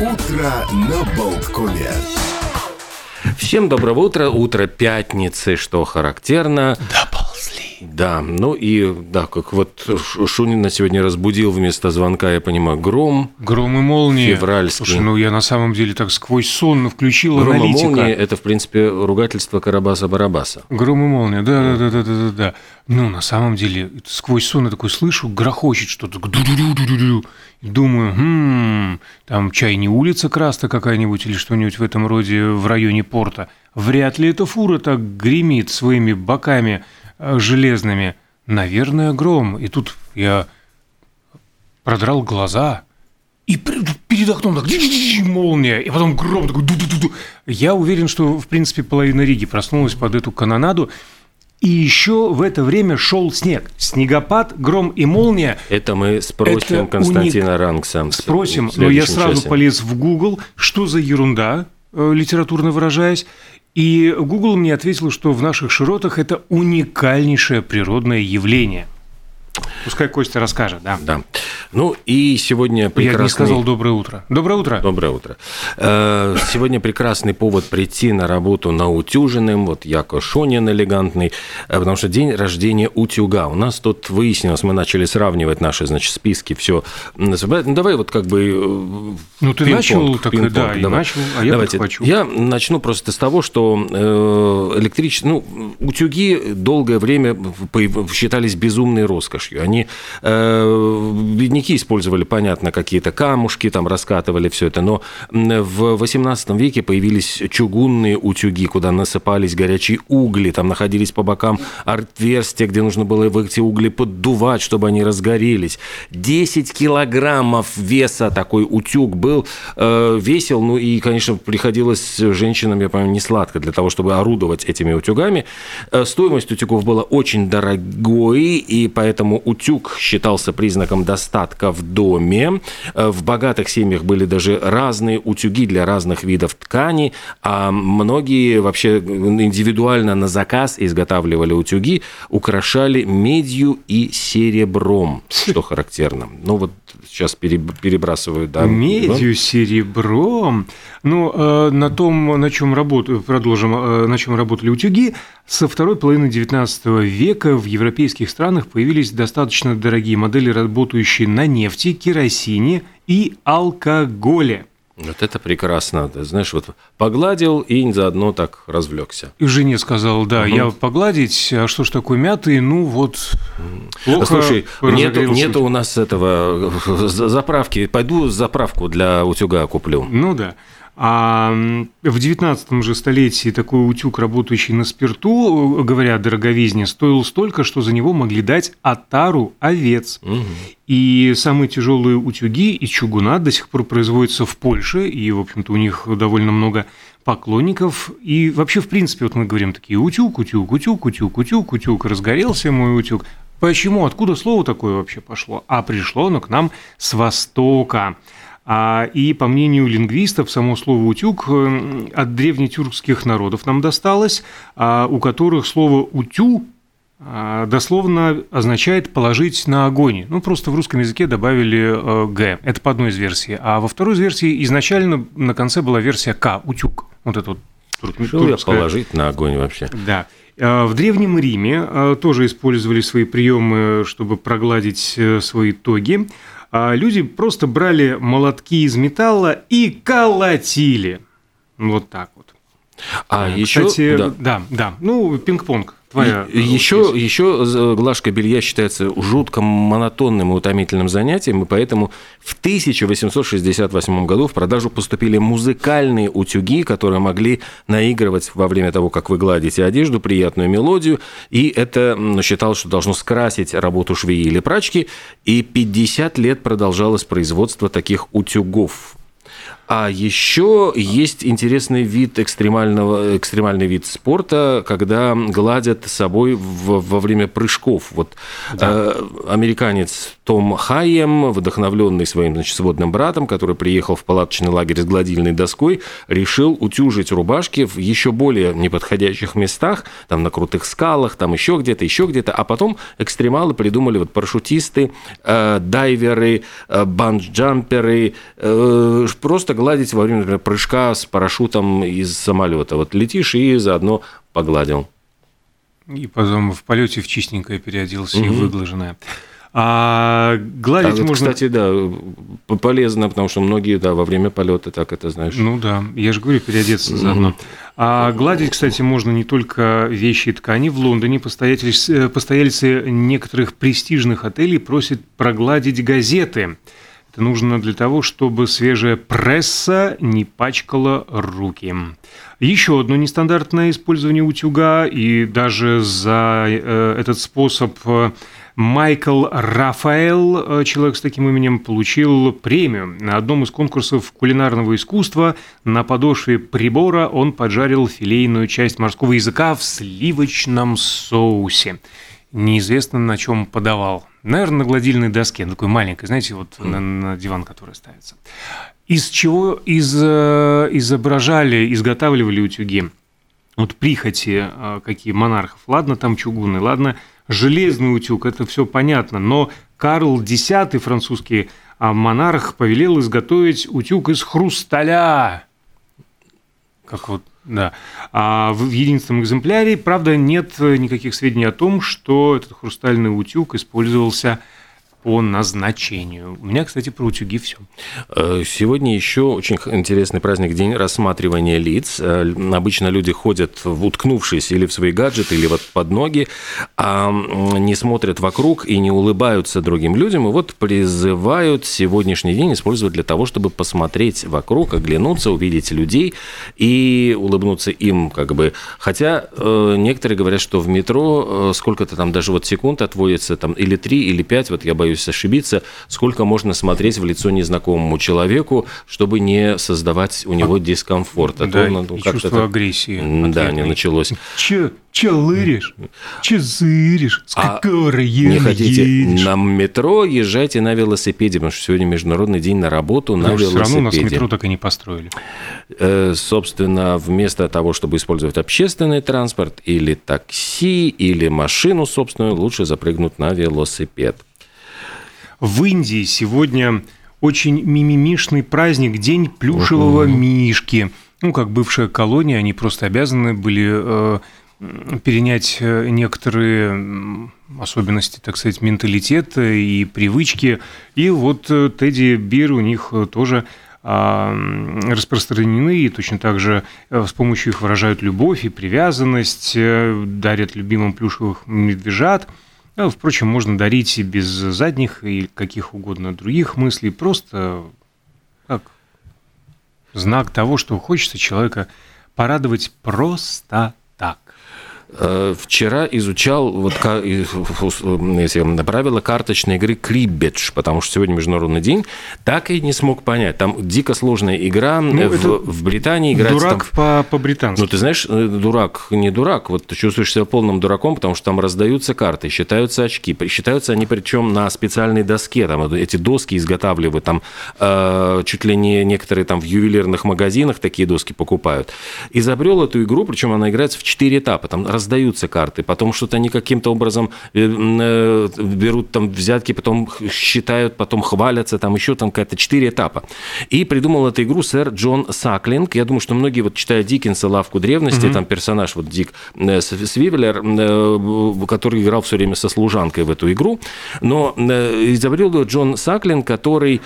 Утро на Болткоме. Всем доброго утра. Утро пятницы, что характерно. Доползли. Да, ну и да, как вот Ш- Шунина сегодня разбудил вместо звонка, я понимаю, гром. Гром и молния. Февральский. Слушай, ну я на самом деле так сквозь сон включил Гром и аналитика. молния – это, в принципе, ругательство Карабаса-Барабаса. Гром и молния, да, да, да, да, да, да, да. Ну, на самом деле, сквозь сон я такой слышу, грохочет что-то. И Думаю, хм, там чай не улица Краста какая-нибудь или что-нибудь в этом роде в районе порта. Вряд ли эта фура так гремит своими боками железными. Наверное, гром. И тут я продрал глаза, и перед окном так молния, и потом гром такой ду-ду-ду-ду. Я уверен, что, в принципе, половина Риги проснулась под эту канонаду. И еще в это время шел снег. Снегопад, гром и молния. Это мы спросим Это Константина Рангса. в Спросим, но я сразу часе. полез в Google, что за ерунда, э, литературно выражаясь. И Google мне ответил, что в наших широтах это уникальнейшее природное явление. Пускай Костя расскажет, да. Да. Ну и сегодня Я прекрасный... не сказал доброе утро. Доброе утро. Доброе утро. Э, Сегодня прекрасный повод прийти на работу наутюженным, вот Яко Шонин элегантный, э, потому что день рождения утюга. У нас тут выяснилось, мы начали сравнивать наши, значит, списки, все. Ну, давай вот как бы... э, Ну, ты начал, так и да, и давай. начал, а я Давайте. подхвачу. Я начну просто с того, что электрич... ну, утюги долгое время считались безумной роскошью. Они, э, бедняки использовали, понятно, какие-то камушки, там раскатывали все это, но в 18 веке появились чугунные утюги, куда насыпались горячие угли, там находились по бокам отверстия, где нужно было в эти угли поддувать, чтобы они разгорелись. 10 килограммов веса такой утюг был, э, весил, ну и, конечно, приходилось женщинам, я понимаю, не сладко для того, чтобы орудовать этими утюгами. Э, Стоимость утюгов была очень дорогой, и поэтому утюг считался признаком достатка в доме. Э, В богатых семьях были даже разные утюги для разных видов ткани, а многие вообще индивидуально на заказ изготавливали утюги, украшали медью и серебром, что характерно. Ну вот сейчас пере- перебрасываю, да. Медью, серебром. Ну, э, на том, на чем работают, продолжим, э, на чем работали утюги, со второй половины XIX века в европейских странах появились достаточно дорогие модели, работающие на нефти, керосине и алкоголе. Вот это прекрасно. Ты знаешь, вот погладил и заодно так развлекся. И жене сказал, да, я погладить, а что ж такое мятый, ну вот, плохо Слушай, нету, нету у нас этого э, за- заправки. Пойду заправку для утюга куплю. Ну да. А в 19 же столетии такой утюг, работающий на спирту, э, говоря о дороговизне, стоил столько, что за него могли дать отару овец. И самые тяжелые утюги из чугуна до сих пор производятся в Польше, и, в общем-то, у них довольно много поклонников. И вообще, в принципе, вот мы говорим такие утюг, утюг, утюг, утюг, утюг, утюг, разгорелся мой утюг. Почему? Откуда слово такое вообще пошло? А пришло оно к нам с Востока. А, И по мнению лингвистов, само слово «утюг» э, от древнетюркских народов нам досталось, а, у которых слово «утю» а, дословно означает «положить на огонь». Ну, просто в русском языке добавили э, «г». Это по одной из версий. А во второй из версий изначально на конце была версия «к» – «утюг». Вот это вот тур- я положить на огонь вообще? Да. В Древнем Риме э, тоже использовали свои приемы, чтобы прогладить свои тоги. А Люди просто брали молотки из металла и колотили. Вот так вот. А Э, еще... Кстати, да. да, да. Ну, пинг-понг. Твоя. Еще, еще з- глажка белья считается жутко монотонным и утомительным занятием, и поэтому в 1868 году в продажу поступили музыкальные утюги, которые могли наигрывать во время того, как вы гладите одежду, приятную мелодию, и это считалось, что должно скрасить работу швеи или прачки, и 50 лет продолжалось производство таких утюгов. А еще есть интересный вид экстремального, экстремальный вид спорта, когда гладят собой в- во время прыжков. Вот э, американец Том Хайем, вдохновленный своим значит, сводным братом, который приехал в палаточный лагерь с гладильной доской, решил утюжить рубашки в еще более неподходящих местах, там на крутых скалах, там еще где-то, еще где-то. А потом экстремалы придумали вот парашютисты, э, дайверы, э, банджамперы, э, просто погладить во время например, прыжка с парашютом из самолета. Вот летишь и заодно погладил. И потом в полете в чистенькое переоделся угу. и выглаженное. А гладить а можно... Кстати, да, полезно, потому что многие, да, во время полета так это знаешь. Ну да, я же говорю, переодеться заодно. А гладить, кстати, можно не только вещи и ткани. В Лондоне постояльцы, постояльцы некоторых престижных отелей просят прогладить газеты. Это нужно для того, чтобы свежая пресса не пачкала руки. Еще одно нестандартное использование утюга, и даже за э, этот способ э, Майкл Рафаэл, э, человек с таким именем, получил премию. На одном из конкурсов кулинарного искусства на подошве прибора он поджарил филейную часть морского языка в сливочном соусе. Неизвестно, на чем подавал. Наверное, на гладильной доске, на такой маленькой, знаете, вот mm. на, на диван, который ставится. Из чего из, э, изображали, изготавливали утюги? Вот прихоти э, какие монархов. Ладно, там чугунный, ладно, железный утюг, это все понятно, но Карл X, французский а, монарх, повелел изготовить утюг из хрусталя. Как вот, да. А в единственном экземпляре, правда, нет никаких сведений о том, что этот хрустальный утюг использовался по назначению. У меня, кстати, про утюги все. Э, сегодня еще очень интересный праздник, день рассматривания лиц. Э, обычно люди ходят, уткнувшись или в свои гаджеты, или вот под ноги, а не смотрят вокруг и не улыбаются другим людям. И вот призывают сегодняшний день использовать для того, чтобы посмотреть вокруг, оглянуться, увидеть людей и улыбнуться им, как бы. Хотя э, некоторые говорят, что в метро сколько-то там даже вот секунд отводится, там или три, или пять, вот я боюсь боюсь ошибиться, сколько можно смотреть в лицо незнакомому человеку, чтобы не создавать у него дискомфорт. А да, то, ну, и чувство так... агрессии. Да, не началось. Че, че лыришь? Че зыришь? С а района Не хотите едешь? на метро, езжайте на велосипеде, потому что сегодня Международный день на работу на Потому велосипеде. Все равно у нас метро так и не построили. Э, собственно, вместо того, чтобы использовать общественный транспорт или такси, или машину собственную, лучше запрыгнуть на велосипед. В Индии сегодня очень мимимишный праздник, День плюшевого мишки. Ну, как бывшая колония, они просто обязаны были э, перенять э, некоторые особенности, так сказать, менталитета и привычки. И вот э, Тедди Бир у них тоже а, распространены, и точно так же э, с помощью их выражают любовь и привязанность, дарят любимым плюшевых медвежат – впрочем, можно дарить и без задних и каких угодно других мыслей, просто как знак того, что хочется человека порадовать просто так. Э, вчера изучал вот, правила карточной игры Криббедж, потому что сегодня Международный день, так и не смог понять. Там дико сложная игра. Ну, в, в Британии играть... Дурак там... по-британски. ну, ты знаешь, э, дурак, не дурак. Вот ты чувствуешь себя полным дураком, потому что там раздаются карты, считаются очки. Считаются они причем на специальной доске. Там эти доски изготавливают. Там э, чуть ли не некоторые там в ювелирных магазинах такие доски покупают. Изобрел эту игру, причем она играется в четыре этапа. Там раздаются карты, потом что-то они каким-то образом э, э, берут там взятки, потом считают, потом хвалятся, там еще там какая-то четыре этапа. И придумал эту игру сэр Джон Саклинг. Я думаю, что многие вот читают Диккенса «Лавку древности», угу. там персонаж вот Дик э, Свивеллер, который играл все время со служанкой в эту игру. Но изобрел ее Джон Саклин, который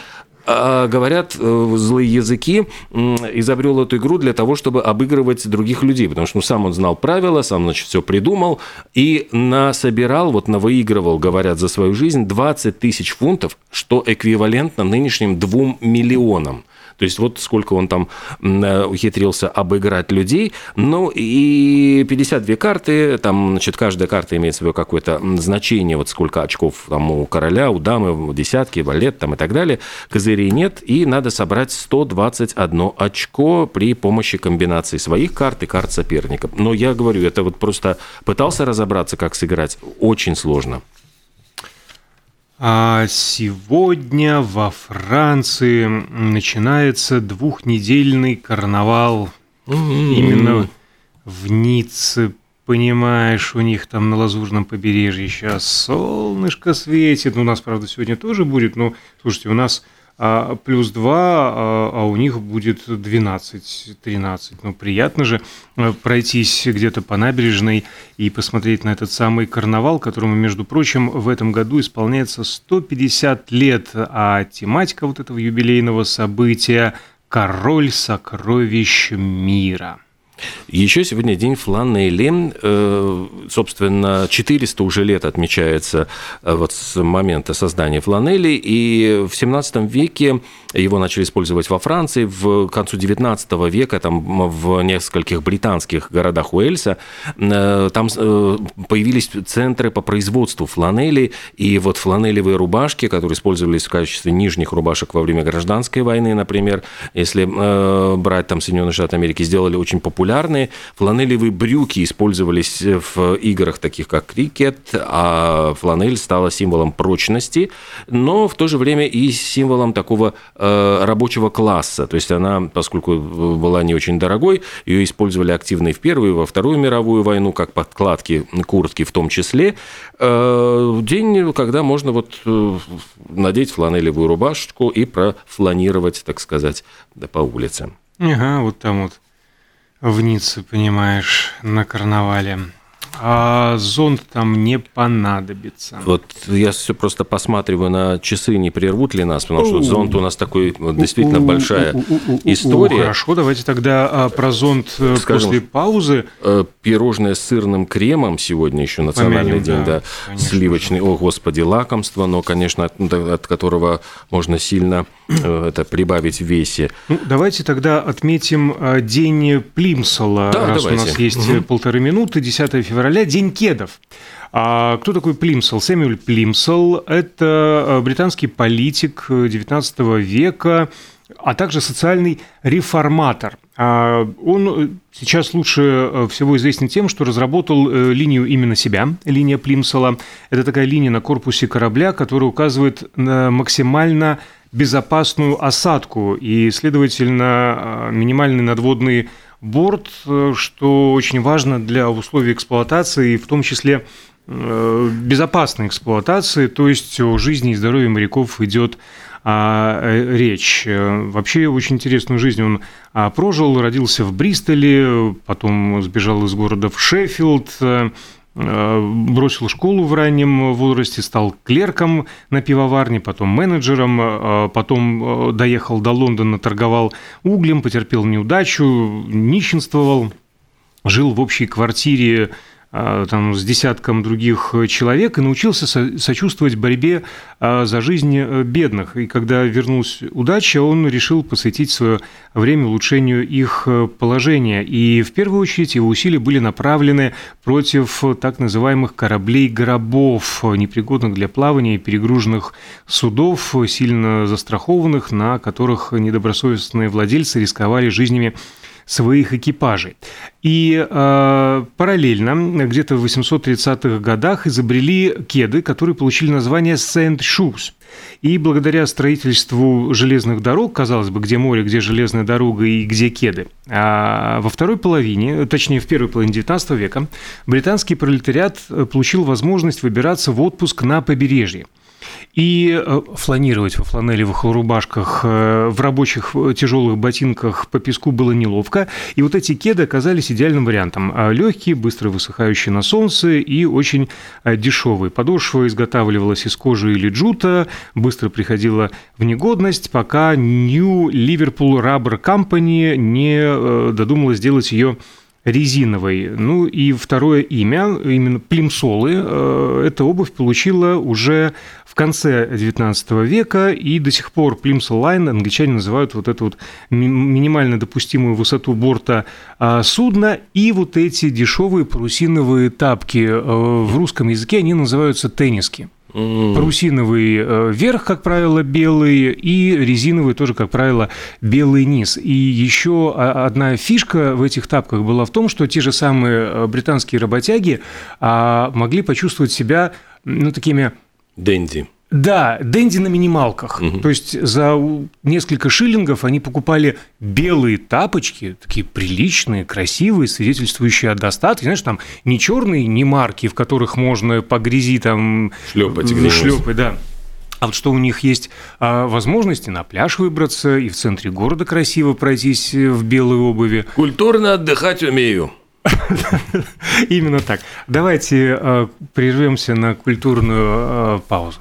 а, говорят э, злые языки, изобрел эту игру для того, чтобы обыгрывать других людей, потому что ну, сам он знал правила, сам, значит, все придумал и насобирал, вот навыигрывал, говорят, за свою жизнь 20 тысяч фунтов, что эквивалентно нынешним 2 миллионам. То есть вот сколько он там э, ухитрился обыграть людей. Ну и 52 карты, там, значит, каждая карта имеет свое какое-то значение, вот сколько очков там у короля, у дамы, десятки, валет там и так далее. Козырей нет, и надо собрать 121 очко при помощи комбинации своих карт и карт соперника. Но я говорю, это вот просто пытался разобраться, как сыграть, очень сложно. А сегодня во Франции начинается двухнедельный карнавал. Именно в Ницце, понимаешь, у них там на Лазурном побережье сейчас солнышко светит. Ну, у нас, правда, сегодня тоже будет, но, слушайте, у нас плюс 2, а, а у них будет 12-13. Ну, приятно же э, пройтись где-то по набережной и посмотреть на этот самый карнавал, которому, между прочим, в этом году исполняется 150 лет, а тематика вот этого юбилейного события – «Король сокровищ мира». Еще сегодня день фланели. Э, собственно, 400 уже лет отмечается э, вот с момента создания фланели. И в 17 веке его начали использовать во Франции. В концу 19 века там в нескольких британских городах Уэльса э, там появились центры по производству фланели. И вот фланелевые рубашки, которые использовались в качестве нижних рубашек во время гражданской войны, например, если брать там Соединенные Штаты Америки, сделали очень популярными популярны. Фланелевые брюки использовались в играх таких как крикет, а фланель стала символом прочности, но в то же время и символом такого э, рабочего класса. То есть она, поскольку была не очень дорогой, ее использовали активно и в Первую, и во Вторую мировую войну, как подкладки куртки в том числе. Э, день, когда можно вот э, надеть фланелевую рубашечку и профланировать, так сказать, по улице. Ага, вот там вот в Ницце, понимаешь, на карнавале а зонт там не понадобится. Вот я все просто посматриваю на часы, не прервут ли нас, потому что зонт у нас такой вот, действительно большая история. Хорошо, давайте тогда а, про зонт э, Скажем, после паузы. Э, пирожное с сырным кремом сегодня еще национальный Помянем, день, да, да сливочный. Же. О, господи, лакомство, но, конечно, от, от которого можно сильно э, это прибавить в весе. Ну, давайте тогда отметим день Плимсола, да, раз давайте. у нас есть угу. полторы минуты, 10 февраля февраля День кедов. А кто такой Плимсел? Сэмюэль Плимсел – это э, британский политик XIX века, а также социальный реформатор. А он э, сейчас лучше э, всего известен тем, что разработал линию именно себя, линия Плимсела. Это такая линия на корпусе корабля, которая указывает на максимально безопасную осадку и, следовательно, минимальный надводный борт, э, что очень важно для условий эксплуатации, в том числе э, безопасной эксплуатации, то есть о жизни и здоровье моряков идет а, э, речь. Вообще очень интересную жизнь он а, прожил, родился в Бристоле, потом сбежал из города в Шеффилд, бросил школу в раннем возрасте, стал клерком на пивоварне, потом менеджером, э, потом э, доехал до Лондона, торговал углем, потерпел неудачу, нищенствовал, жил в общей квартире там, с десятком других человек и научился сочувствовать борьбе а, за жизнь э, бедных. И когда вернулась удача, он решил посвятить свое время улучшению их э, положения. И в первую очередь его усилия были направлены против так называемых кораблей-гробов, непригодных для плавания, перегруженных судов, сильно застрахованных, на которых недобросовестные владельцы рисковали жизнями своих экипажей. И э, параллельно, где-то в 830-х годах, изобрели кеды, которые получили название Saint Shoes. И благодаря строительству железных дорог, казалось бы, где море, где железная дорога и где кеды, а во второй половине, точнее в первой половине XIX века, британский пролетариат получил возможность выбираться в отпуск на побережье – и э, фланировать во фланелевых рубашках, э, в рабочих э, тяжелых ботинках по песку было неловко. И вот эти кеды оказались идеальным вариантом. А легкие, быстро высыхающие на солнце и очень дешевые. Подошва изготавливалась из кожи или джута, быстро приходила в негодность, пока New Liverpool Rubber Company не додумалась сделать ее резиновой. Ну и второе имя, именно плимсолы, э, эта обувь получила уже в конце XIX века, и до сих пор Plimsoll Line англичане называют вот эту вот минимально допустимую высоту борта а, судна, и вот эти дешевые парусиновые тапки э, в русском языке, они называются тенниски. Mm. Парусиновый э, верх, как правило, белый, и резиновый тоже, как правило, белый низ. И еще одна фишка в этих тапках была в том, что те же самые э, британские работяги а, могли почувствовать себя ну, такими... Дэнди. Да, Дэнди на минималках. Угу. То есть за несколько шиллингов они покупали белые тапочки, такие приличные, красивые, свидетельствующие о достатке. Знаешь, там не черные, не марки, в которых можно по грязи там шлепать, шлепать, да А вот что у них есть а, возможности на пляж выбраться и в центре города красиво пройтись в белой обуви. Культурно отдыхать умею. Именно так. Давайте а, прервемся на культурную а, паузу.